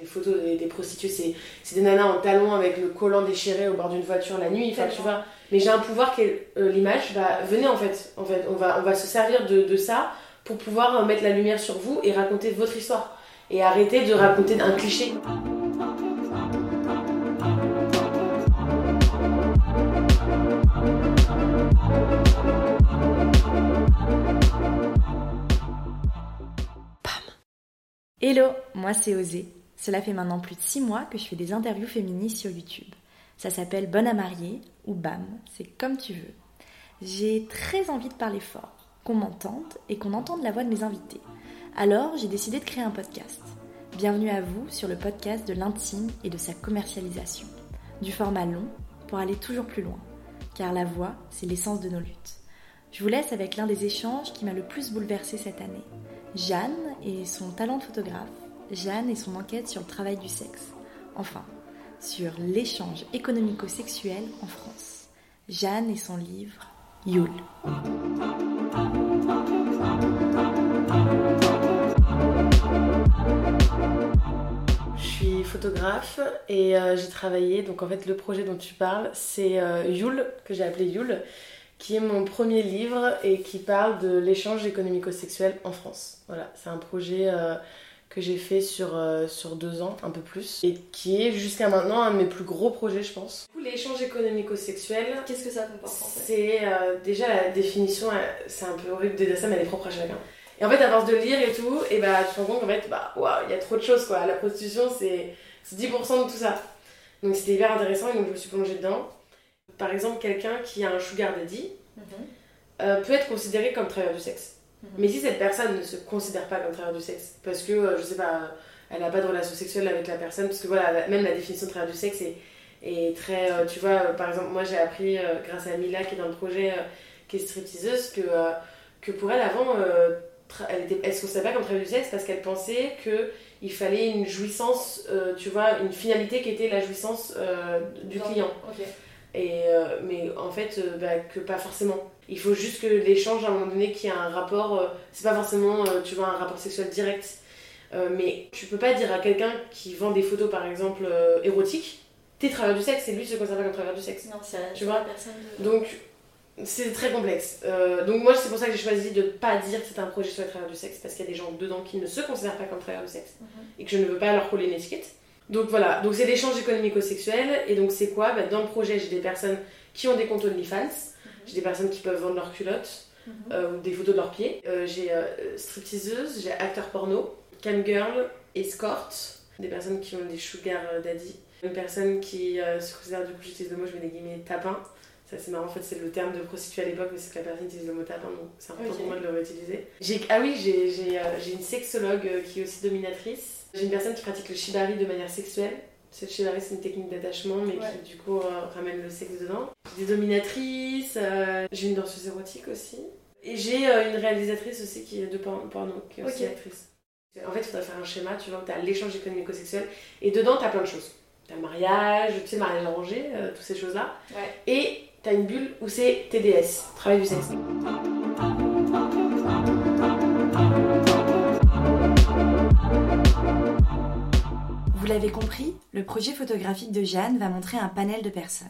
Les photos des, des prostituées, c'est, c'est des nanas en talons avec le collant déchiré au bord d'une voiture la nuit, enfin, tu vois. Mais j'ai un pouvoir qui est euh, l'image. Bah, venez en fait, en fait, on va, on va se servir de, de ça pour pouvoir euh, mettre la lumière sur vous et raconter votre histoire. Et arrêter de raconter un cliché. Hello, moi c'est Osé. Cela fait maintenant plus de 6 mois que je fais des interviews féministes sur YouTube. Ça s'appelle Bonne à marier ou BAM, c'est comme tu veux. J'ai très envie de parler fort, qu'on m'entende et qu'on entende la voix de mes invités. Alors j'ai décidé de créer un podcast. Bienvenue à vous sur le podcast de l'intime et de sa commercialisation. Du format long pour aller toujours plus loin. Car la voix, c'est l'essence de nos luttes. Je vous laisse avec l'un des échanges qui m'a le plus bouleversé cette année. Jeanne et son talent de photographe, Jeanne et son enquête sur le travail du sexe, enfin, sur l'échange économico-sexuel en France. Jeanne et son livre Yule. Je suis photographe et euh, j'ai travaillé, donc en fait le projet dont tu parles, c'est euh, Yule, que j'ai appelé Yule, qui est mon premier livre et qui parle de l'échange économico-sexuel en France. Voilà, c'est un projet euh, que j'ai fait sur, euh, sur deux ans, un peu plus, et qui est jusqu'à maintenant un de mes plus gros projets, je pense. L'échange économico-sexuel, Qu'est-ce que ça comporte en fait c'est euh, déjà la définition, euh, c'est un peu horrible de dire ça, mais elle est propre à chacun. Et en fait, à force de lire et tout, et bah, tu te rends compte qu'en fait, bah, waouh, il y a trop de choses quoi. La prostitution, c'est c'est 10% de tout ça. Donc c'était hyper intéressant et donc je me suis plongée dedans. Par exemple, quelqu'un qui a un sugar daddy euh, peut être considéré comme travailleur du sexe. Mhm. Mais si cette personne ne se considère pas comme travailleur du sexe, parce que, euh, je sais pas, elle n'a pas de relation sexuelle avec la personne, parce que voilà, même la définition de travailleur du sexe est, est très. euh, tu vois, euh, par exemple, moi j'ai appris, grâce à Mila qui est dans le projet, qui est stripteaseuse, que, que pour elle avant, elle, était, elle se considérait pas comme travailleuse du sexe parce qu'elle pensait qu'il fallait une jouissance, tu vois, une finalité qui était la jouissance du Dans- client. Et, mais en fait, bah, que pas forcément. Il faut juste que l'échange, à un moment donné, qu'il y ait un rapport. euh, c'est pas forcément, euh, tu vois, un rapport sexuel direct. Euh, mais tu peux pas dire à quelqu'un qui vend des photos, par exemple, érotiques, t'es travailleur du sexe, et lui se considère pas comme travailleur du sexe. Non, c'est Tu vois la personne de... Donc, c'est très complexe. Euh, donc, moi, c'est pour ça que j'ai choisi de pas dire que c'est un projet sur les travailleurs du sexe, parce qu'il y a des gens dedans qui ne se considèrent pas comme travailleurs du sexe Mhm. et que je ne veux pas leur coller une étiquette. Donc voilà, donc c'est l'échange économico-sexuel. Et donc c'est quoi? Bah, Dans le projet, j'ai des personnes qui ont des comptes OnlyFans, j'ai des personnes qui peuvent vendre leurs culottes Mhm. euh, ou des photos de leurs pieds. Euh, j'ai euh, stripteaseuse, j'ai acteur porno, camgirl, escort, des personnes qui ont des sugar daddy, une personne qui se considère, du coup j'utilise le mot, je mets des guillemets, tapin. Ça c'est marrant, en fait c'est le terme de prostituée à l'époque, mais c'est que la personne utilise le mot tapin, donc c'est important Ok. pour moi de le réutiliser. J'ai- Ah oui, j'ai j'ai, j'ai une sexologue qui est aussi dominatrice. J'ai une personne qui pratique le shibari de manière sexuelle. Ce shibari c'est une technique d'attachement, mais Ouais. qui du coup euh, ramène le sexe dedans. J'ai des dominatrices, euh, j'ai une danseuse érotique aussi. Et j'ai euh, une réalisatrice aussi qui est de por- porno, qui est aussi actrice. En fait, il faudrait faire un schéma, tu vois, tu as l'échange économico-sexuel, et dedans, tu as plein de choses. Tu as le mariage, tu sais, le mariage arrangé, toutes ces choses-là. Ouais. Et tu as une bulle où c'est TDS, travail du sexe. L'avez compris, le projet photographique de Jeanne va montrer un panel de personnes.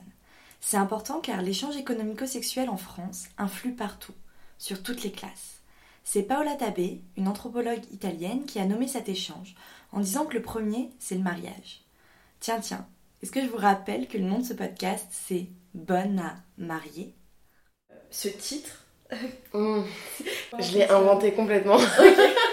C'est important car l'échange économico-sexuel en France influe partout, sur toutes les classes. C'est Paola Tabé, une anthropologue italienne, qui a nommé cet échange en disant que le premier, c'est le mariage. Tiens, tiens, est-ce que je vous rappelle que le nom de ce podcast, c'est Bonne à marier? Ce titre? Mmh. Je l'ai inventé complètement.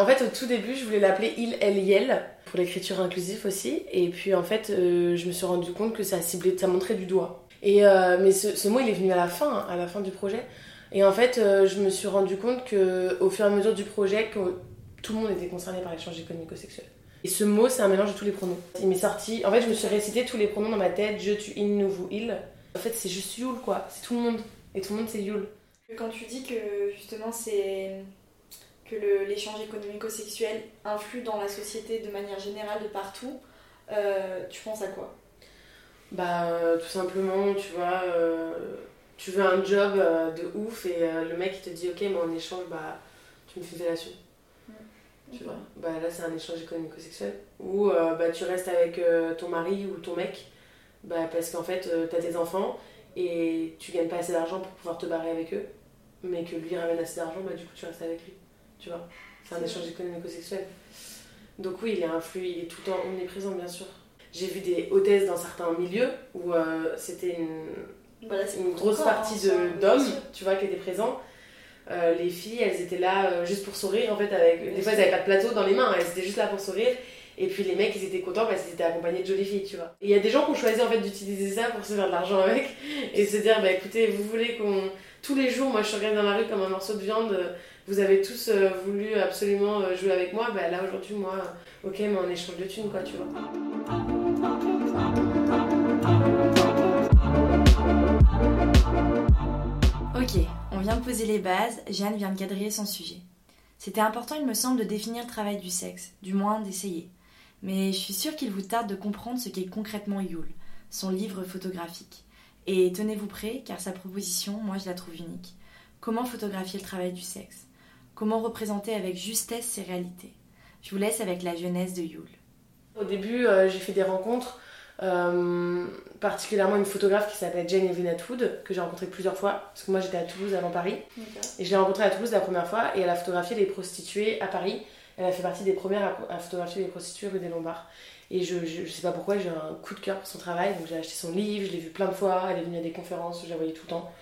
en fait, au tout début, je voulais l'appeler Il, Elle, Yel pour l'écriture inclusive aussi. Et puis, en fait, euh, je me suis rendu compte que ça ciblait, ça montrait du doigt. Et euh, mais ce, mot, il est venu à la fin, hein, à la fin du projet. Et en fait, euh, je me suis rendu compte que, au fur et à mesure du projet, que tout le monde était concerné par l'échange économico-sexuel. Et ce mot, c'est un mélange de tous les pronoms. Il m'est sorti. En fait, je me suis récité tous les pronoms dans ma tête. Je, tu, il, nous, vous, il. En fait, c'est juste Yule, quoi. C'est tout le monde. Et tout le monde, c'est Yule. Quand tu dis que justement c'est que l'échange économico-sexuel influe dans la société de manière générale de partout, euh, tu penses à quoi? Bah, euh, tout simplement, tu vois, euh, tu veux un job euh, de ouf et le mec il te dit ok, mais en échange, bah, tu me fais une fellation. Tu vois? Bah, Là, c'est un échange économico-sexuel. Où bah, tu restes avec ton mari ou ton mec bah, parce qu'en fait, tu as des enfants et tu gagnes pas assez d'argent pour pouvoir te barrer avec eux, mais que lui ramène assez d'argent, bah, du coup, tu restes avec lui. Tu vois C'est un échange économico-sexuel. Donc, oui, il est influent, il est tout le temps omniprésent, bien sûr. J'ai vu des hôtesses dans certains milieux où c'était une, une grosse partie d'hommes, tu vois, qui étaient présents euh, les filles, elles étaient là euh, juste pour sourire en fait. Avec... Des fois, elles n'avaient pas de plateau dans les mains, elles étaient juste là pour sourire. Et puis les mecs, ils étaient contents parce qu'ils étaient accompagnés de jolies filles, tu vois. Et il y a des gens qui ont choisi en fait d'utiliser ça pour se faire de l'argent avec et se dire, bah écoutez, vous voulez qu'on. Tous les jours, moi je regarde dans la rue comme un morceau de viande, vous avez tous euh, voulu absolument jouer avec moi, bah là aujourd'hui, moi, ok, mais en échange de thunes, quoi, tu vois. Ok, on vient de poser les bases, Jeanne vient de quadriller son sujet. C'était important, il me semble, de définir le travail du sexe, du moins d'essayer. Mais je suis sûre qu'il vous tarde de comprendre ce qu'est concrètement Yule, son livre photographique. Et tenez-vous prêt, car sa proposition, moi je la trouve unique. Comment photographier le travail du sexe? Comment représenter avec justesse ses réalités Je vous laisse avec la jeunesse de Yule. Au début, euh, j'ai fait des rencontres euh, particulièrement une photographe qui s'appelle Jane Evelyn Atwood, que j'ai rencontrée plusieurs fois, parce que moi j'étais à Toulouse avant Paris. Et je l'ai rencontrée à Toulouse la première fois, et elle a photographié des prostituées à Paris. Elle a fait partie des premières à, photographier les prostituées rue des Lombards. Et je, je, sais pas pourquoi, j'ai un coup de cœur pour son travail, donc j'ai acheté son livre, je l'ai vu plein de fois, elle est venue à des conférences, je la voyais tout le temps.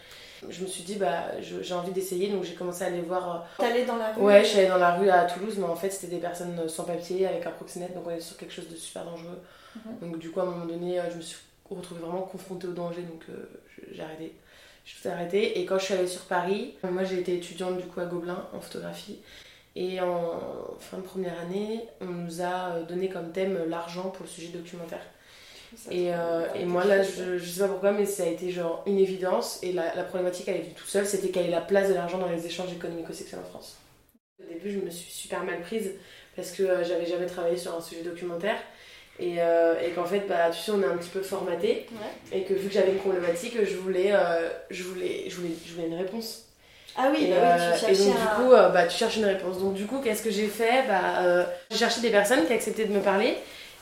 Je me suis dit, bah, j'ai envie d'essayer, donc j'ai commencé à aller voir. Euh, T'allais dans la rue Ouais, je suis allée dans la rue à Toulouse, mais en fait, c'était des personnes sans papier, avec un proxénète, donc on est sur quelque chose de super dangereux. Mhm. Donc, du coup, à un moment donné, euh, je me suis retrouvée vraiment confrontée au danger, donc euh, j'ai arrêté. J'ai tout arrêté. Et quand je suis allée sur Paris, moi j'ai été étudiante du coup à Gobelin en photographie. Et en fin de première année, on nous a donné comme thème l'argent pour le sujet documentaire. Et, euh, et, moi là, je, je, sais pas pourquoi, mais ça a été genre une évidence. Et la, la problématique, elle est venue toute seule, c'était quelle est la place de l'argent dans les échanges économico-sexuels en France. Au début, je me suis super mal prise parce que euh, j'avais jamais travaillé sur un sujet documentaire. Et, euh, et qu'en fait, bah, tu sais, on est un petit peu formaté. Et que vu que j'avais une problématique, je voulais, je, voulais, je, voulais, je voulais une réponse. Ah oui, et, bah oui tu et donc du coup, bah, tu cherches une réponse. Donc du coup, qu'est-ce que j'ai fait? Bah, J'ai cherché des personnes qui acceptaient de me parler.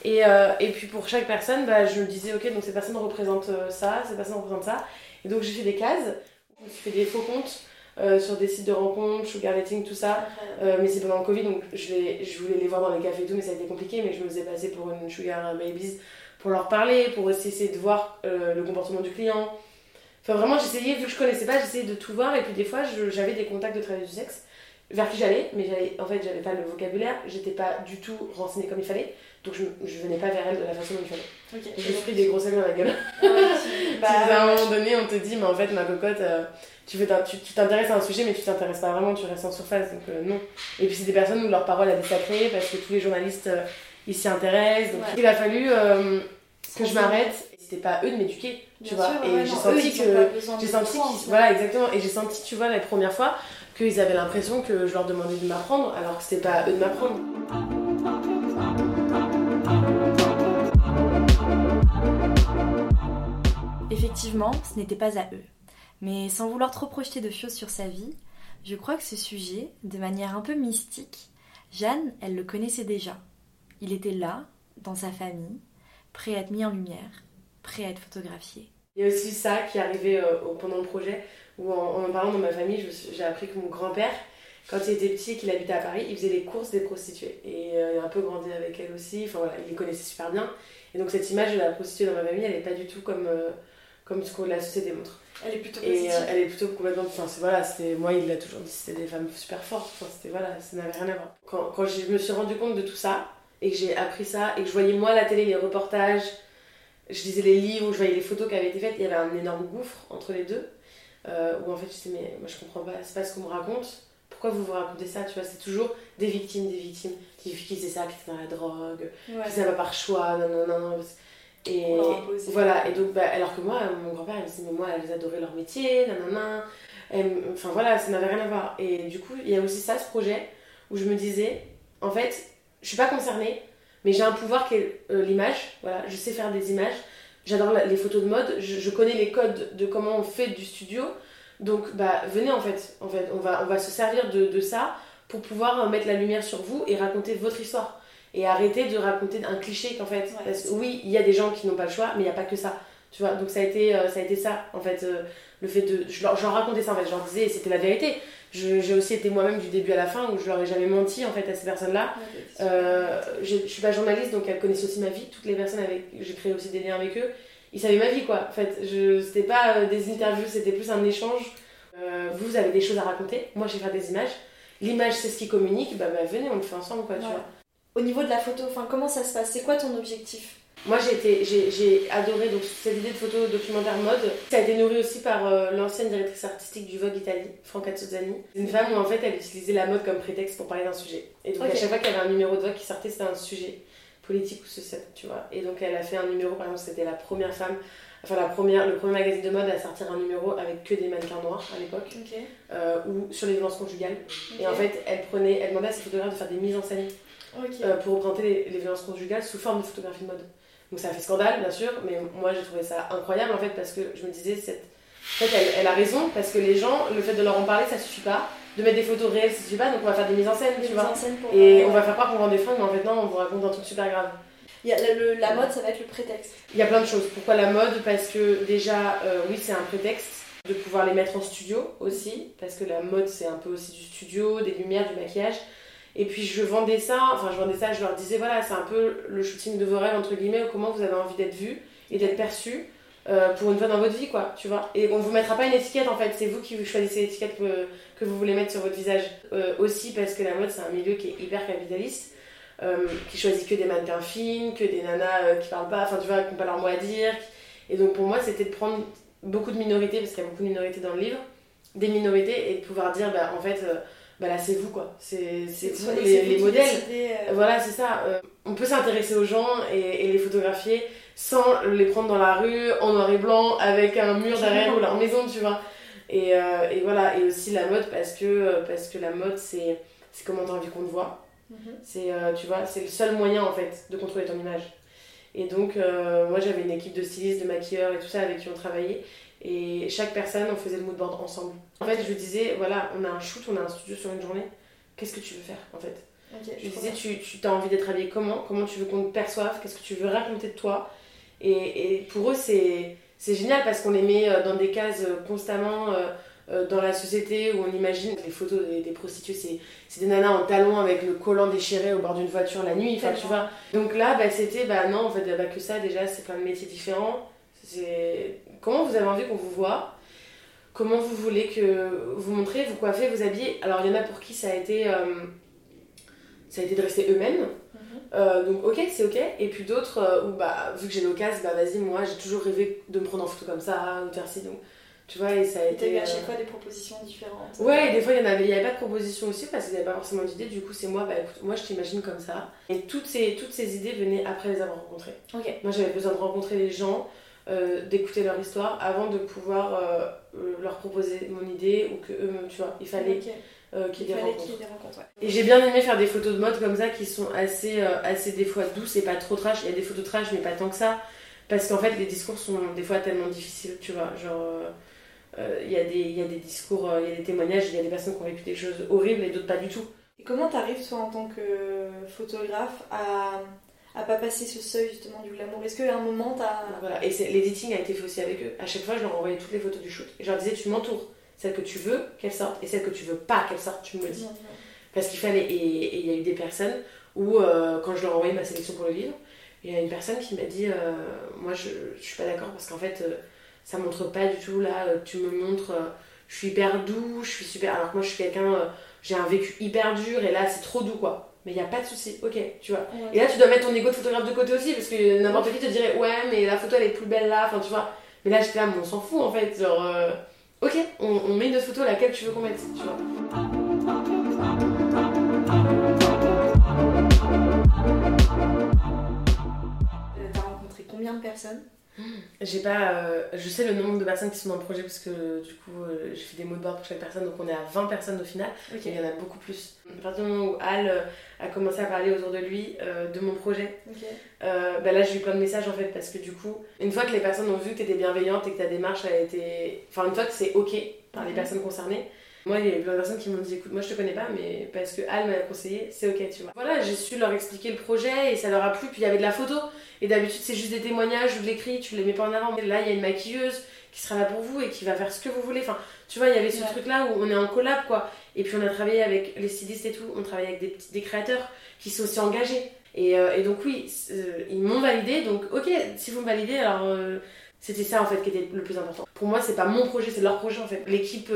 Et, euh, et, puis pour chaque personne, bah, je me disais, ok, donc cette personne représente euh, ça, cette personne représente ça. Et donc j'ai fait des cases, je fais des faux comptes euh, sur des sites de rencontres, sugar dating, tout ça. mais c'est pendant le Covid, donc je, je voulais les voir dans les cafés et tout, mais ça a été compliqué. Mais je me faisais passer pour une sugar babies pour leur parler, pour essayer de voir le comportement du client. Enfin vraiment, j'essayais, vu que je connaissais pas, j'essayais de tout voir. Et puis des fois, j'avais des contacts de travail du sexe vers qui j'allais, mais en fait, j'avais pas le vocabulaire, j'étais pas du tout renseignée comme il fallait. Donc je, je venais pas vers elle de la façon dont il fallait. J'ai pris des gros sacs dans la gueule. Ah bah, à un moment donné, on te dit, mais en fait, ma cocotte, euh, tu t'intéresses à un sujet, mais tu t'intéresses pas vraiment, tu restes en surface, donc euh, non. Et puis c'est des personnes où leur parole a des sacrés, parce que tous les journalistes, euh, ils s'y intéressent. Donc il a fallu que je m'arrête. C'était pas eux de m'éduquer, tu vois. et j'ai senti que. J'ai senti Voilà, exactement. Et j'ai senti, tu vois, la première fois, qu'ils avaient l'impression que je leur demandais de m'apprendre, alors que c'était pas à eux de m'apprendre. Effectivement, ce n'était pas à eux. Mais sans vouloir trop projeter de choses sur sa vie, je crois que ce sujet, de manière un peu mystique, Jeanne, elle le connaissait déjà. Il était là, dans sa famille, prêt à être mis en lumière, prêt à être photographié. Il y a aussi ça qui est arrivé euh, pendant le projet, où en, en parlant dans ma famille, j'ai appris que mon grand-père, quand il était petit et qu'il habitait à Paris, il faisait les courses des prostituées. Et euh, il a un peu grandi avec elle aussi, enfin voilà, il les connaissait super bien. Et donc cette image de la prostituée dans ma famille, elle n'est pas du tout comme... Euh, comme ce que la société montre. Elle est plutôt positive. Et euh, elle est plutôt complètement. Enfin, voilà, moi, il l'a toujours dit, c'était des femmes super fortes. Enfin, c'était voilà, ça n'avait rien à voir. Quand, quand je me suis rendu compte de tout ça, et que j'ai appris ça, et que je voyais moi la télé, les reportages, je lisais les livres, je voyais les photos qui avaient été faites, il y avait un énorme gouffre entre les deux. Euh, où en fait, je disais, mais moi je comprends pas, c'est pas ce qu'on me raconte. Pourquoi vous vous racontez ça Tu vois, c'est toujours des victimes, des victimes. Qui, faisaient ça, qui étaient dans la drogue, qui faisaient pas par choix, non, non, non. non et voilà, et donc, bah, alors que moi, mon grand-père, il me disait, mais moi, elles adoraient leur métier, nanana. Enfin voilà, ça n'avait rien à voir. Et du coup, il y a aussi ça, ce projet, où je me disais, en fait, je suis pas concernée, mais j'ai un pouvoir qui est euh, l'image. Voilà, je sais faire des images. J'adore les photos de mode, je, connais les codes de comment on fait du studio. Donc, bah, venez en fait. En fait, on va, on va se servir de, de ça pour pouvoir mettre la lumière sur vous et raconter votre histoire. Et arrêter de raconter un cliché qu'en fait. parce oui, il y a des gens qui n'ont pas le choix, mais il n'y a pas que ça. Tu vois, donc ça a été, ça, a été ça, en fait, le fait de. Je leur, racontais ça, en fait, je leur disais, c'était la vérité. J'ai aussi été moi-même du début à la fin où je leur ai jamais menti en fait à ces personnes-là. Euh, je, je suis pas journaliste donc elles connaissent aussi ma vie. Toutes les personnes avec j'ai créé aussi des liens avec eux. Ils savaient ma vie quoi. En fait, je c'était pas euh, des interviews, c'était plus un échange. Euh, vous avez des choses à raconter. Moi, je vais faire des images. L'image, c'est ce qui communique. Bah, bah, venez, on le fait ensemble quoi. Tu vois. Au niveau de la photo, enfin comment ça se passe? C'est quoi ton objectif? Moi, j'ai adoré donc, cette idée de photo documentaire mode. Ça a été nourri aussi par euh, l'ancienne directrice artistique du Vogue Italie, Franca Tsozzani. C'est une femme où en fait elle utilisait la mode comme prétexte pour parler d'un sujet. Et donc à chaque fois qu'il y avait un numéro de Vogue qui sortait, c'était un sujet politique ou social, tu vois. Et donc elle a fait un numéro, par exemple, c'était la première femme, enfin la première, le premier magazine de mode à sortir un numéro avec que des mannequins noirs à l'époque, euh, ou sur les violences conjugales. Et en fait, elle prenait, elle demandait à ses photographes de faire des mises en scène euh, pour représenter les violences conjugales sous forme de photographie de mode. Donc ça a fait scandale, bien sûr, mais moi j'ai trouvé ça incroyable en fait parce que je me disais, cette... en fait, elle, elle, a raison parce que les gens, le fait de leur en parler, ça suffit pas. De mettre des photos réelles, ça suffit pas, donc on va faire des mises en scène, tu vois. Et on va faire croire qu'on vend des fringues, mais en fait non, on vous raconte un truc super grave. Il y a le, la mode, ça va être le prétexte. Il y a plein de choses. Pourquoi la mode? Parce que déjà, euh, oui, c'est un prétexte de pouvoir les mettre en studio aussi, parce que la mode c'est un peu aussi du studio, des lumières, du maquillage. Et puis je vendais ça, enfin je vendais ça, je leur disais voilà, c'est un peu le shooting de vos rêves, entre guillemets, comment vous avez envie d'être vu et d'être perçu euh, pour une fois dans votre vie, quoi, tu vois. Et on vous mettra pas une étiquette en fait, c'est vous qui choisissez l'étiquette que, vous voulez mettre sur votre visage. Euh, aussi parce que la mode c'est un milieu qui est hyper capitaliste, euh, qui choisit que des mannequins fines, que des nanas qui parlent pas, enfin tu vois, qui n'ont pas leur mot à dire. Et donc pour moi c'était de prendre beaucoup de minorités, parce qu'il y a beaucoup de minorités dans le livre, des minorités et de pouvoir dire bah en fait bah là c'est vous quoi. C'est vous les, les modèles. euh. voilà c'est ça euh, on peut s'intéresser aux gens et, les photographier sans les prendre dans la rue en noir et blanc avec un mur derrière ou leur maison tu vois. Et, euh, et, voilà et aussi la mode parce que parce que la mode c'est comment t'as envie qu'on te voit. Mhm. c'est tu vois c'est le seul moyen en fait de contrôler ton image. Et donc moi j'avais une équipe de stylistes de maquilleurs et tout ça avec qui on travaillait et chaque personne, on faisait le mood board ensemble. En fait, je lui disais, voilà, on a un shoot, on a un studio sur une journée. Qu'est-ce que tu veux faire, en fait? Je lui disais, tu, tu as envie d'être habillé comment? Comment tu veux qu'on te perçoive? Qu'est-ce que tu veux raconter de toi? Et, et, pour eux, c'est génial parce qu'on les met euh, dans des cases euh, constamment euh, dans la société où on imagine les photos des, prostituées, c'est des nanas en talons avec le collant déchiré au bord d'une voiture la nuit. Enfin, tu vois. Donc là, bah, c'était, bah non, en fait, bah, que ça, déjà, c'est plein de métiers différents. C'est comment vous avez envie qu'on vous voit, comment vous voulez que vous montrez, vous coiffez, vous habillez? Alors il y en a pour qui ça a été, euh, ça a été de rester eux-mêmes. Mhm. Euh, donc ok, c'est ok. Et puis d'autres euh, où bah vu que j'ai l'occasion, bah vas-y, moi j'ai toujours rêvé de me prendre en photo comme ça ou de faire ci. Donc tu vois, et ça a et été. à chaque fois des propositions différentes? Ouais, et des fois il y en avait, il y avait pas de propositions aussi parce qu'ils n'avaient pas forcément d'idées. Du coup, c'est moi, bah écoute, moi je t'imagine comme ça. Et toutes ces, toutes ces idées venaient après les avoir rencontrées. Ok. Moi j'avais besoin de rencontrer les gens euh, d'écouter leur histoire avant de pouvoir euh, euh, leur proposer mon idée ou que eux tu vois il fallait qu'il y ait des rencontres, et j'ai bien aimé faire des photos de mode comme ça qui sont assez assez des fois douces et pas trop trash. Il y a des photos trash mais pas tant que ça. Parce qu'en fait les discours sont des fois tellement difficiles tu vois. Genre il y, a des, y a des discours, il y a des témoignages, il y a des personnes qui ont vécu des choses horribles et d'autres pas du tout. Et comment t'arrives toi en tant que photographe à à pas passer ce seuil justement du glamour Est-ce qu'à un moment t'as. Voilà, et l'editing a été fait aussi avec eux. À chaque fois, je leur envoyais toutes les photos du shoot. Et je leur disais, tu m'entoures. Celle que tu veux qu'elle sorte et celle que tu veux pas qu'elle sorte, tu me le dis. Parce qu'il fallait. Et il y a eu des personnes où, euh, quand je leur envoyais ma sélection pour le livre, il y a une personne qui m'a dit, euh, moi je, je suis pas d'accord parce qu'en fait, euh, ça montre pas du tout là, tu me montres, je suis hyper doux, je suis super. Alors que moi je suis quelqu'un, j'ai un vécu hyper dur et là c'est trop doux quoi mais il n'y a pas de souci, ok, tu vois. Et là, tu dois mettre ton ego de photographe de côté aussi, parce que n'importe qui te dirait, ouais, mais la photo elle est plus belle là, enfin, tu vois. Mais là, j'étais là, mais on s'en fout en fait, genre, euh, ok, on, on, met une photo laquelle tu veux qu'on mette, tu vois. Euh, t'as rencontré combien de personnes? J'ai pas. Euh, je sais le nombre de personnes qui sont dans le projet parce que du coup, euh, j'ai fait des mots de bord pour chaque personne, donc on est à 20 personnes au final. Il y en a beaucoup plus. À partir du moment où Al euh, a commencé à parler autour de lui de mon projet, bah là j'ai eu plein de messages en fait parce que du coup, une fois que les personnes ont vu que tu étais bienveillante et que ta démarche a été. Enfin, une fois que c'est ok par les personnes concernées, Moi, il y a plein de personnes qui m'ont dit écoute, moi je te connais pas, mais parce que Al m'a conseillé, c'est ok, tu vois. Voilà, j'ai su leur expliquer le projet et ça leur a plu. Puis il y avait de la photo. Et d'habitude, c'est juste des témoignages ou de l'écrit, tu les mets pas en avant. Là, il y a une maquilleuse qui sera là pour vous et qui va faire ce que vous voulez. Enfin, tu vois, il y avait ce truc-là où on est en collab, quoi. Et puis on a travaillé avec les stylistes et tout, on travaille avec des, des créateurs qui sont aussi engagés. Et, euh, et donc, oui, euh, ils m'ont validé. Donc, ok, si vous me validez, alors. Euh, c'était ça en fait qui était le plus important. Pour moi, c'est pas mon projet, c'est leur projet en fait. L'équipe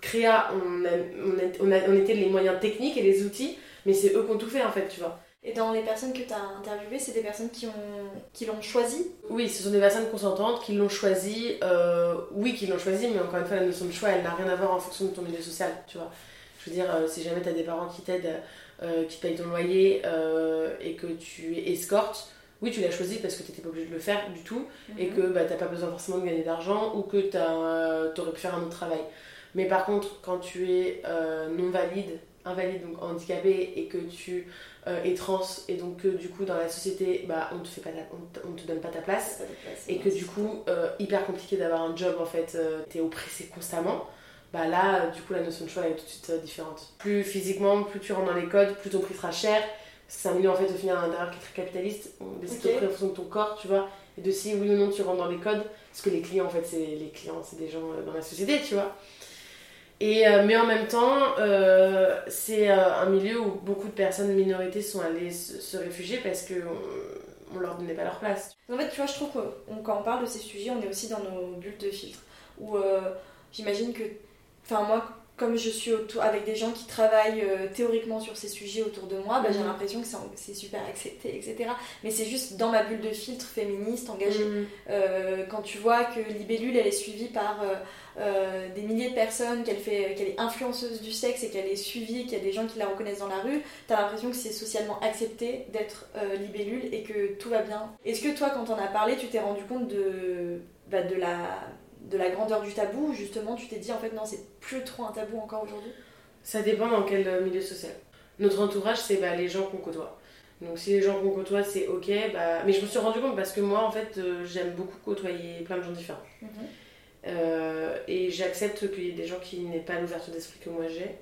créa, on, on, on, on, était les moyens techniques et les outils, mais c'est eux qui ont tout fait en fait, tu vois. Et dans les personnes que tu as interviewées, c'est des personnes qui, ont, qui l'ont choisi? Oui, ce sont des personnes consentantes qui l'ont choisi. Euh, oui, qui l'ont choisi, mais encore une fois, la notion de choix, elle n'a rien à voir en fonction de ton milieu social, tu vois. Je veux dire, euh, si jamais tu as des parents qui t'aident, euh, qui te payent ton loyer et que tu escortes, oui, tu l'as choisi parce que tu n'étais pas obligé de le faire du tout et mhm. que bah, tu n'as pas besoin forcément de gagner d'argent ou que tu aurais pu faire un autre travail. Mais par contre, quand tu es non valide, invalide, donc handicapé, et que tu euh, es trans, et donc que du coup dans la société, bah, on te fait pas on, te donne pas ta place, et que du coup, euh, hyper compliqué d'avoir un job en fait, euh, tu es oppressé constamment. Bah là, du coup, la notion de choix est tout de suite différente. Plus physiquement, plus tu rentres dans les codes, plus ton prix sera cher. C'est un milieu en fait au final qui est très capitaliste. On décide de en fonction de ton corps, tu vois, et de si oui ou non tu rentres dans les codes. Parce que les clients, en fait, c'est les clients, c'est des gens dans la société, tu vois. Et, euh, mais en même temps, euh, c'est euh, un milieu où beaucoup de personnes minorités sont allées se, réfugier parce qu'on on leur donnait pas leur place. En fait, tu vois, je trouve que quand on parle de ces sujets, on est aussi dans nos bulles de filtre. Où j'imagine que, enfin moi, comme je suis avec des gens qui travaillent euh, théoriquement sur ces sujets autour de moi, bah, j'ai mhm. l'impression que c'est super accepté, etc. Mais c'est juste dans ma bulle de filtre féministe, engagée. Mhm. Euh, quand tu vois que Libellule, elle est suivie par euh, des milliers de personnes, qu'elle qu'elle est influenceuse du sexe et qu'elle est suivie, qu'il y a des gens qui la reconnaissent dans la rue, t'as l'impression que c'est socialement accepté d'être Libellule et que tout va bien. Est-ce que toi, quand on a parlé, tu t'es rendu compte de, bah, de la de la grandeur du tabou justement tu t'es dit en fait non c'est plus trop un tabou encore aujourd'hui? Ça dépend dans quel euh, milieu social. Notre entourage c'est bah, les gens qu'on côtoie. Donc si les gens qu'on côtoie c'est ok, bah... mais je me suis rendu compte parce que moi en fait euh, j'aime beaucoup côtoyer plein de gens différents. Mhm. Euh, et j'accepte qu'il y ait des gens qui n'aient pas l'ouverture d'esprit que moi j'ai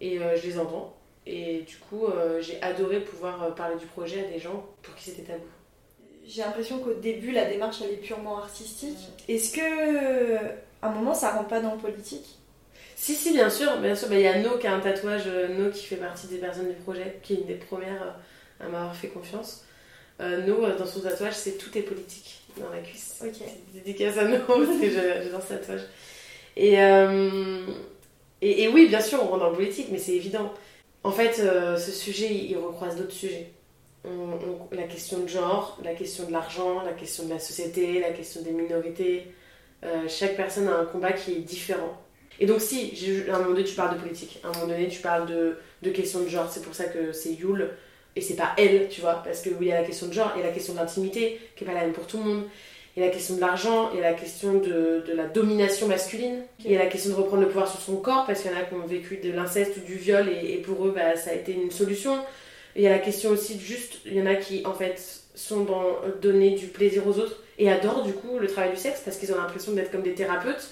et je les entends. Et du coup j'ai adoré pouvoir parler du projet à des gens pour qui c'était tabou j'ai l'impression qu'au début, la démarche, elle est purement artistique. Est-ce que, à un moment, ça rentre pas dans le politique? Si, si, bien sûr. Bien sûr, bah, il y a No qui a un tatouage, euh, No qui fait partie des personnes du projet, qui est une des premières euh, à m'avoir fait confiance. Euh, no, dans son tatouage, c'est tout est politique dans la cuisse. Ok. Dédicace à No, parce que j'adore ce tatouage. Et, et, et, oui, bien sûr, on rentre dans le politique, mais c'est évident. En fait, ce sujet, il recroise d'autres sujets la question de genre, la question de l'argent, la question de la société, la question des minorités. Euh, chaque personne a un combat qui est différent. Et donc si, à un moment donné tu parles de politique, à un moment donné tu parles de, de questions de genre, c'est pour ça que c'est Yule et c'est pas elle, tu vois, parce que oui, il y a la question de genre, et la question de l'intimité qui est pas la même pour tout le monde, il y a la question de l'argent, il y a la question de, de la domination masculine, il y a la question de reprendre le pouvoir sur son corps, parce qu'il y en a qui ont vécu de l'inceste ou du viol, et, et pour eux, bah, ça a été une solution. Il y a la question aussi de juste, il y en a qui en fait sont dans donner du plaisir aux autres et adorent du coup le travail du sexe parce qu'ils ont l'impression d'être comme des thérapeutes.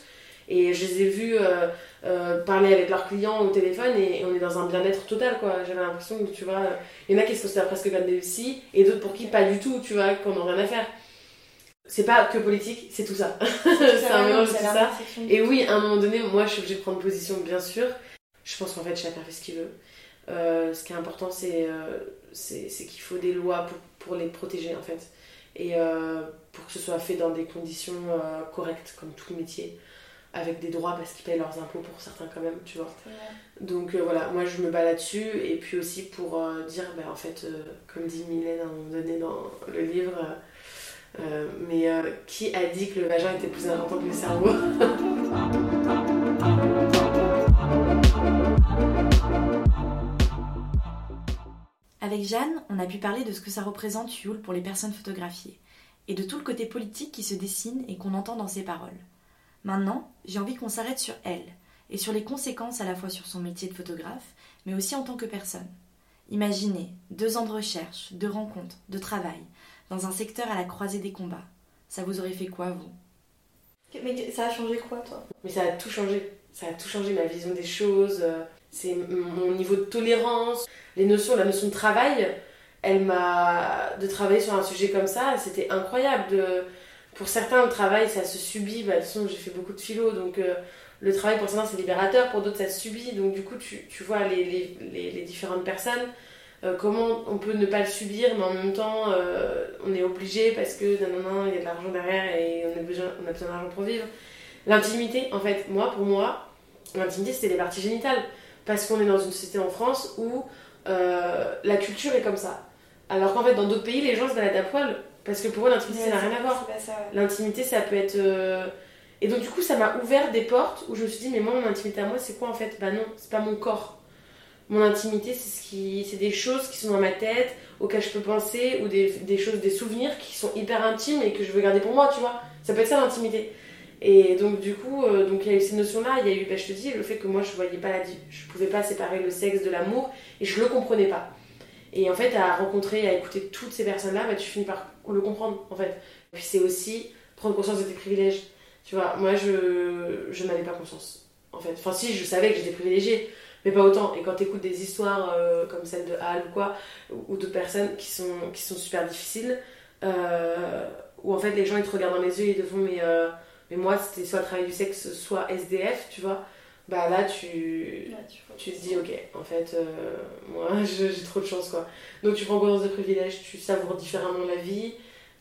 Et je les ai vus euh, euh, parler avec leurs clients au téléphone et, on est dans un bien-être total quoi. J'avais l'impression que tu vois, il y en a qui se considèrent presque comme des psy et d'autres pour qui pas du tout, tu vois, qu'on n'a rien à faire. C'est pas que politique, c'est tout ça. C'est un mélange de tout ça. Et oui, à un moment donné, moi je suis obligée de prendre position, bien sûr. Je pense qu'en fait, chacun fait ce qu'il veut. Euh, ce qui est important, euh, c'est qu'il faut des lois pour, pour, les protéger en fait. Et euh, pour que ce soit fait dans des conditions correctes, comme tout métier, avec des droits parce qu'ils payent leurs impôts pour certains quand même, tu vois. Donc voilà, moi je me bats là-dessus. Et puis aussi pour dire, bah, en fait, comme dit Mylène à un moment donné dans le livre, mais qui a dit que le vagin était plus important que le cerveau? Avec Jeanne, on a pu parler de ce que ça représente Yule pour les personnes photographiées, et de tout le côté politique qui se dessine et qu'on entend dans ses paroles. Maintenant, j'ai envie qu'on s'arrête sur elle, et sur les conséquences à la fois sur son métier de photographe, mais aussi en tant que personne. Imaginez deux ans de recherche, de rencontres, de travail, dans un secteur à la croisée des combats. Ça vous aurait fait quoi, vous? Mais ça a changé quoi, toi? Mais ça a tout changé ça a tout changé, ma vision des choses, euh, c'est mon niveau de tolérance, les notions, la notion de travail. Elle m'a. de travailler sur un sujet comme ça, c'était incroyable. Pour certains, le travail, ça se subit. Bah, de j'ai fait beaucoup de philo, donc euh, le travail pour certains, c'est libérateur, pour d'autres, ça se subit. Donc, du coup, tu, vois les, différentes personnes. Euh, comment on peut ne pas le subir, mais en même temps, euh, on est obligé parce que non, il y a de l'argent derrière et on a besoin, on a besoin d'argent pour vivre. L'intimité, en fait, moi, pour moi, l'intimité, c'était les parties génitales. Parce qu'on est dans une société en France où euh, la culture est comme ça. Alors qu'en fait, dans d'autres pays, les gens se baladent à poil. Parce que pour eux, l'intimité, ça n'a rien à voir. L'intimité, ça peut être. Et donc, du coup, ça m'a ouvert des portes où je me suis dit, mais moi, mon intimité à moi, c'est quoi en fait? Bah non, c'est pas mon corps mon intimité, c'est ce qui, des choses qui sont dans ma tête, auxquelles je peux penser, ou des, des, choses, des souvenirs qui sont hyper intimes et que je veux garder pour moi, tu vois. Ça peut être ça l'intimité. Et donc du coup, euh, donc il y a eu ces notions-là, il y a eu, bah, je te dis, le fait que moi je voyais pas la, je pouvais pas séparer le sexe de l'amour et je le comprenais pas. Et en fait, à rencontrer, à écouter toutes ces personnes-là, bah, tu finis par le comprendre, en fait. Et puis c'est aussi prendre conscience de tes privilèges. Tu vois, moi je, je n'avais pas conscience, en fait. Enfin si, je savais que j'étais privilégiée mais pas autant. Et quand tu écoutes des histoires euh, comme celle de Hal ou quoi, ou, d'autres personnes qui sont, qui sont super difficiles, euh, où en fait les gens ils te regardent dans les yeux et ils te font mais, mais moi c'était soit travail du sexe, soit SDF, tu vois. Bah là tu, tu, te dis ok, en fait moi j'ai trop de chance quoi. Donc tu prends conscience de privilèges, tu savoures différemment la vie.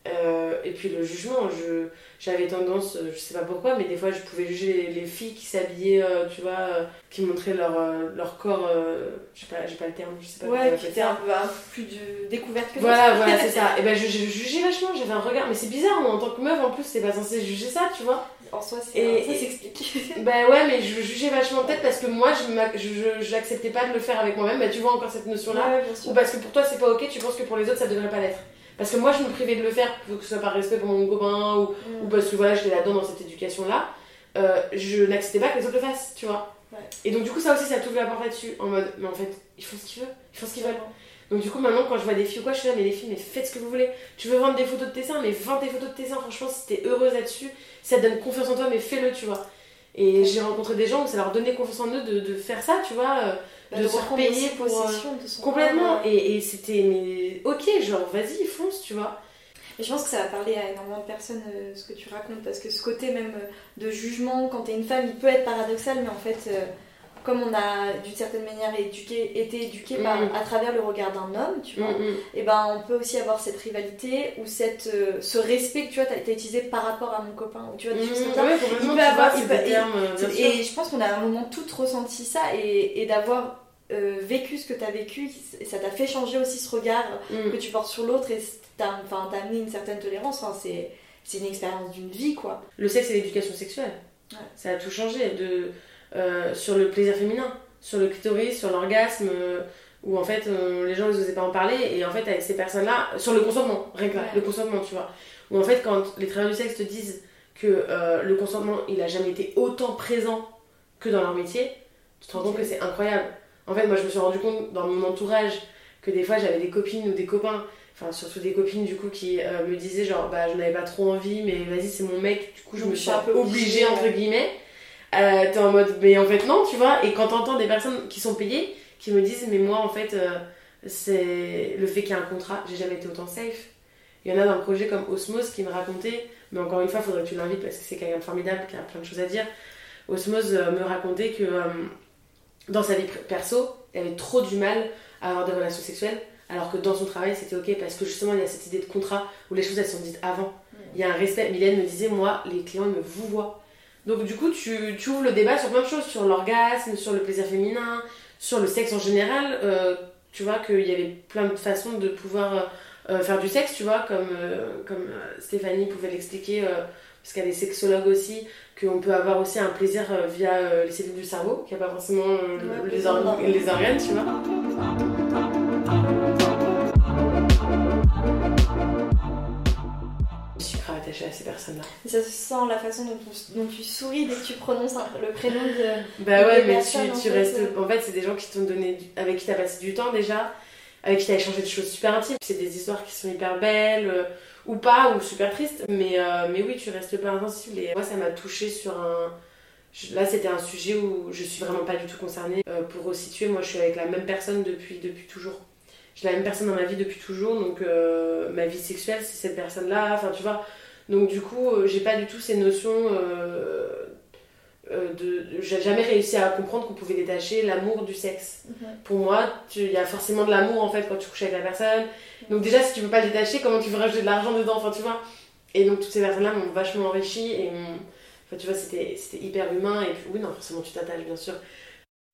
Euh, et puis le jugement, je, j'avais tendance, je sais pas pourquoi, mais des fois je pouvais juger les, filles qui s'habillaient, euh, tu vois, euh, qui montraient leur, leur corps, je sais pas, j'ai pas le terme, je sais pas. Ouais, qui était un peu, plus de découverte que Voilà, voilà, c'est ça. Et ben je, jugeais vachement, j'avais un regard, mais c'est bizarre, moi, en tant que meuf en plus, c'est pas censé juger ça, tu vois. En soi, c'est, et, ça s'explique. ben ouais, mais je jugeais vachement peut-être parce que moi, je, je, j'acceptais pas de le faire avec moi-même, bah tu vois encore cette notion-là. ou parce que pour toi c'est pas ok, tu penses que pour les autres ça devrait pas l'être. Parce que moi, je me privais de le faire, que ce soit par respect pour mon copain ou, mm. ou parce que voilà, j'étais là-dedans dans cette éducation-là. Euh, je n'acceptais pas que les autres le fassent, tu vois. Et donc, du coup, ça aussi, ça t'ouvre la porte là-dessus. En mode, mais en fait, ils font ce qu'ils veulent, ils font ce qu'ils veulent. Donc, du coup, maintenant, quand je vois des filles ou quoi, je suis là, mais les filles, mais faites ce que vous voulez. Tu veux vendre des photos de tes seins, mais vends des photos de tes seins. Franchement, si t'es heureuse là-dessus, ça te donne confiance en toi, mais fais-le, tu vois. Et j'ai rencontré des gens où ça leur donnait confiance en eux de, de faire ça, tu vois. Bah, de, se payer pour. Euh, complètement. Et, et c'était, mais ok, genre, vas-y, fonce, tu vois. Et je pense que ça va parler à énormément de personnes euh, ce que tu racontes, parce que ce côté même euh, de jugement quand t'es une femme, il peut être paradoxal, mais en fait, euh, comme on a d'une certaine manière éduqué, été éduqué par, mm. à travers le regard d'un homme, tu vois, mm, mm. et ben on peut aussi avoir cette rivalité ou cette, ce respect que tu vois, t'as, utilisé par rapport à mon copain, tu vois, des choses comme ça. il peut avoir, et, je pense qu'on a à un moment toutes ressenti ça et, et d'avoir vécu ce que tu as vécu, ça t'a fait changer aussi ce regard que tu portes sur l'autre et t'as enfin, amené une certaine tolérance. Enfin, c'est, c'est une expérience d'une vie, quoi. Le sexe et l'éducation sexuelle. Ça a tout changé. De, euh, sur le plaisir féminin, sur le clitoris, sur l'orgasme, euh, où en fait les gens n'osaient pas en parler. Et en fait, avec ces personnes-là, sur le consentement, rien que le consentement, tu vois. Où en fait, quand les travailleurs du sexe te disent que euh, le consentement, il a jamais été autant présent que dans leur métier, tu te rends compte que c'est incroyable. En fait, moi, je me suis rendu compte dans mon entourage que des fois, j'avais des copines ou des copains enfin surtout des copines du coup qui euh, me disaient genre bah je n'avais pas trop envie mais vas-y c'est mon mec du coup je me suis un peu obligée entre guillemets euh, t'es en mode mais en fait non tu vois et quand t'entends des personnes qui sont payées qui me disent mais moi en fait euh, c'est le fait qu'il y a un contrat j'ai jamais été autant safe il y en a dans le projet comme Osmose qui me racontait mais encore une fois faudrait que tu l'invites parce que c'est quelqu'un de formidable qui a plein de choses à dire Osmose me racontait que dans sa vie perso elle avait trop du mal à avoir des relations sexuelles alors que dans son travail, c'était ok parce que justement, il y a cette idée de contrat où les choses elles sont dites avant. Il y a un respect. Mylène me disait, moi, les clients me vous voient. Donc, du coup, tu, tu, ouvres le débat sur plein de choses sur l'orgasme, sur le plaisir féminin, sur le sexe en général. Euh, tu vois qu'il y avait plein de façons de pouvoir euh, euh, faire du sexe, tu vois, comme, comme Stéphanie pouvait l'expliquer, parce qu'elle est sexologue aussi, qu'on peut avoir aussi un plaisir via les cellules du cerveau, qui a pas forcément les, les organes, tu vois. À ces personnes-là. Ça se sent la façon dont, tu souris dès que tu prononces le prénom de. Bah ouais, mais tu, restes. En fait, c'est des gens qui t'ont donné. avec qui t'as passé du temps déjà, avec qui t'as échangé des choses super intimes. C'est des histoires qui sont hyper belles, euh, ou pas, ou super tristes, mais, euh, mais oui, tu restes pas insensible. Et moi, ça m'a touché sur un. là, c'était un sujet où je suis vraiment pas du tout concernée. Euh, pour resituer, moi, je suis avec la même personne depuis, depuis toujours. J'ai la même personne dans ma vie depuis toujours, donc euh, ma vie sexuelle, c'est cette personne-là. Enfin, tu vois. Donc, du coup, euh, j'ai pas du tout ces notions de. J'ai jamais réussi à comprendre qu'on pouvait détacher l'amour du sexe. Mhm. Pour moi, il y a forcément de l'amour en fait quand tu couches avec la personne. Donc, déjà, si tu peux pas le détacher, comment tu veux rajouter de l'argent dedans Enfin, tu vois. Et donc, toutes ces personnes-là m'ont vachement enrichi et m'ont Enfin, tu vois, c'était hyper humain. Et puis, oui, non, forcément, tu t'attaches, bien sûr.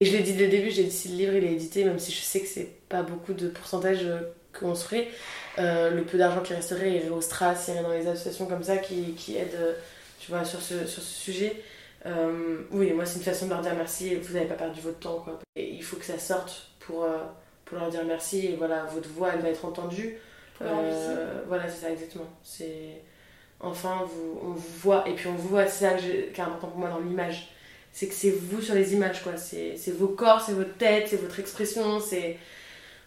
Et je l'ai dit dès le début, j'ai dit si le livre il est édité, même si je sais que c'est pas beaucoup de pourcentage euh, qu'on se ferait, euh, le peu d'argent qui resterait irait au Stras, irait dans les associations comme ça qui, qui aident, euh, tu vois, sur ce, sur ce sujet. oui, moi, c'est une façon de leur dire merci, vous n'avez pas perdu votre temps, quoi. Et il faut que ça sorte pour, pour leur dire merci, et voilà, votre voix, elle va être entendue. voilà, c'est ça, exactement. C'est enfin on vous voit et puis on vous voit c'est ça qui est important pour moi dans l'image c'est que c'est vous sur les images quoi c'est vos corps c'est votre tête c'est votre expression c'est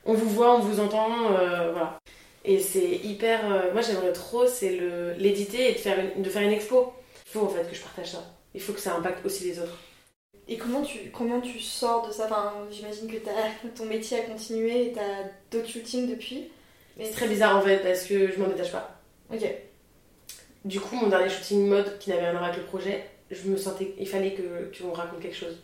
on vous voit on vous entend euh, voilà et c'est hyper euh, moi j'aimerais trop c'est le l'éditer et de faire une, de faire une expo il faut en fait que je partage ça il faut que ça impacte aussi les autres et comment tu, comment tu sors de ça? Enfin, J'imagine que ton métier a continué et tu as d'autres shootings depuis. C'est très bizarre en fait parce que je m'en détache pas. Ok. Du coup, mon dernier shooting mode, qui n'avait rien à voir avec le projet, je me sentais, il fallait que tu me racontes quelque chose.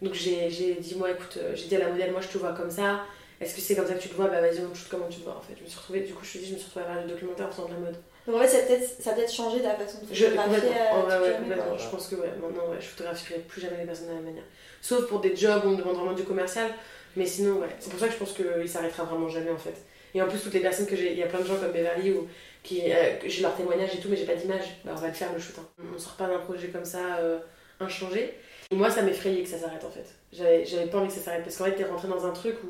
Donc j'ai dit, moi écoute, euh, j'ai dit à la modèle, moi je te vois comme ça, est-ce que c'est comme ça que tu te vois? Bah vas-y, on shoot comment tu te vois en fait. Je me suis retrouvée, du coup je te dis, je me suis retrouvée à faire le documentaire en faisant de la mode. Donc en fait, ça a peut-être peut changé ta façon de photographier. Je, complètement, euh, ouais, complètement. je pense que ouais, maintenant ouais, je photographierai plus jamais les personnes de la même manière. Sauf pour des jobs où on me demande vraiment du commercial, mais sinon ouais. C'est pour ça que je pense qu'il s'arrêtera vraiment jamais en fait. Et en plus, toutes les personnes que j'ai, il y a plein de gens comme Beverly où qui, euh, j'ai leur témoignage et tout, mais j'ai pas d'image. Bah, on va le faire le shoot. Hein. On sort pas d'un projet comme ça euh, inchangé. Et moi, ça m'effrayait que ça s'arrête en fait. J'avais pas envie que ça s'arrête parce qu'en fait, t'es rentré dans un truc où,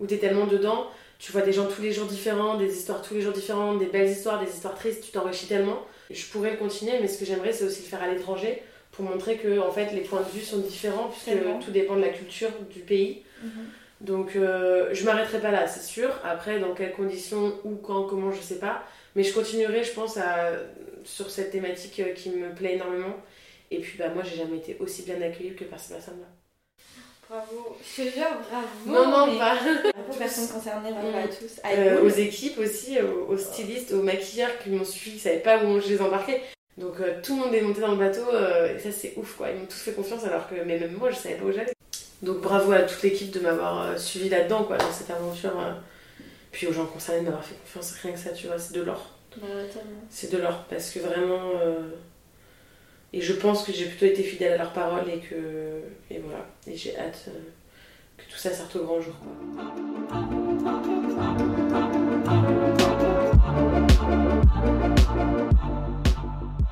où t'es tellement dedans, tu vois des gens tous les jours différents, des histoires tous les jours différentes, des belles histoires, des histoires tristes, tu t'enrichis tellement. je pourrais continuer, mais ce que j'aimerais, c'est aussi le faire à l'étranger pour montrer que en fait, les points de vue sont différents puisque tout dépend de la culture du pays. Mhm. Donc, euh, je m'arrêterai pas là, c'est sûr. Après, dans quelles conditions, où, quand, comment, je sais pas. Mais je continuerai, je pense, à, sur cette thématique euh, qui me plaît énormément. Et puis, bah, moi, j'ai jamais été aussi bien accueillie que par ces personnes-là. Bravo. Je te jure, bravo. Non, non, pas. Aux personnes concernées, bravo à tous. Euh, aux équipes aussi, aux, stylistes, aux maquilleurs qui m'ont suivi, qui ne savaient pas où je les embarquais. Donc, euh, tout le monde est monté dans le bateau, et ça, c'est ouf, quoi. Ils m'ont tous fait confiance, alors que mais même moi, je savais pas où j'allais. Donc, bravo à toute l'équipe de m'avoir suivi là-dedans, quoi, dans cette aventure. Puis aux gens concernés de m'avoir fait confiance, rien que ça, tu vois, c'est de l'or. c'est de l'or, parce que vraiment. Et je pense que j'ai plutôt été fidèle à leurs paroles et que. Et voilà. Et j'ai hâte euh, que tout ça sorte au grand jour.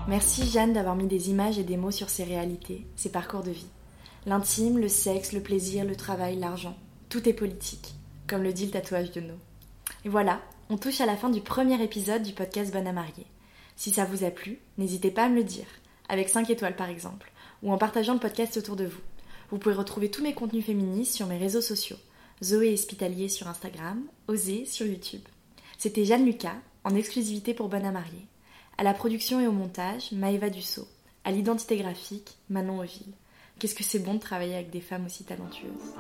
Merci Jeanne d'avoir mis des images et des mots sur ces réalités, ces parcours de vie. L'intime, le sexe, le plaisir, le travail, l'argent. Tout est politique, comme le dit le tatouage de nos. Et voilà, on touche à la fin du premier épisode du podcast Bonne à marier. Si ça vous a plu, n'hésitez pas à me le dire, avec 5 étoiles par exemple, ou en partageant le podcast autour de vous. Vous pouvez retrouver tous mes contenus féministes sur mes réseaux sociaux, Zoé Hospitalier sur Instagram, Osée sur YouTube. C'était Jeanne Lucas, en exclusivité pour Bonne à marier. À la production et au montage, Maëva Dussault. À l'identité graphique, Manon Oville. Qu'est-ce que c'est bon de travailler avec des femmes aussi talentueuses.